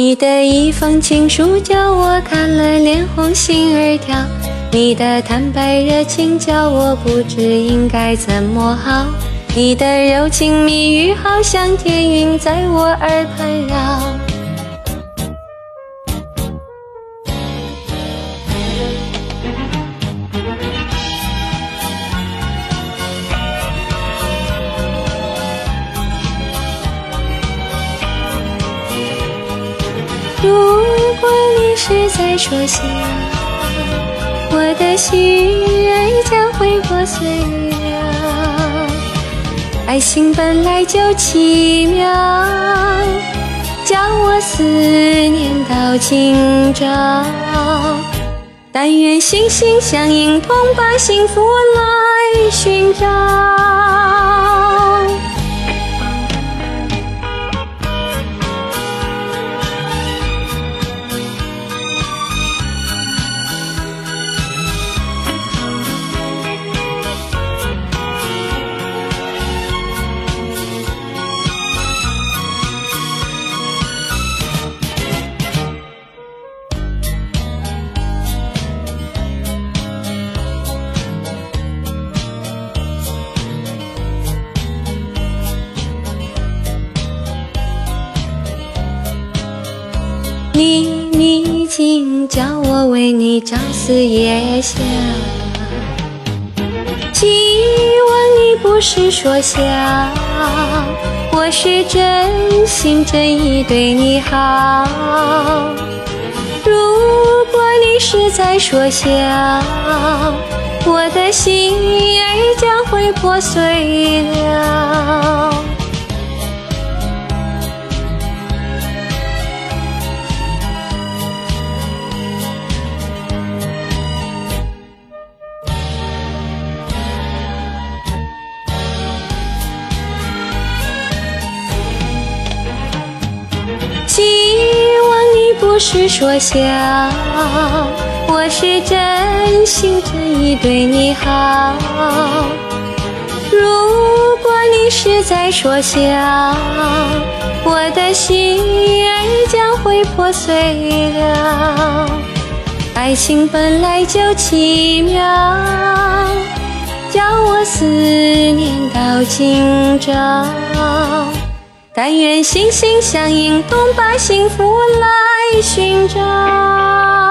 你的一封情书叫我看了脸红心儿跳，你的坦白热情叫我不知应该怎么好，你的柔情蜜语好像天云在我耳畔绕。如果你是在说笑，我的心儿将会破碎了。爱情本来就奇妙，叫我思念到今朝。但愿心心相印，同把幸福来寻找。你你竟叫我为你朝思夜想，希望你不是说笑，我是真心真意对你好。如果你是在说笑，我的心儿将会破碎了。是说笑，我是真心真意对你好。如果你是在说笑，我的心儿将会破碎了。爱情本来就奇妙，叫我思念到今朝。但愿心心相印，同把幸福来寻找。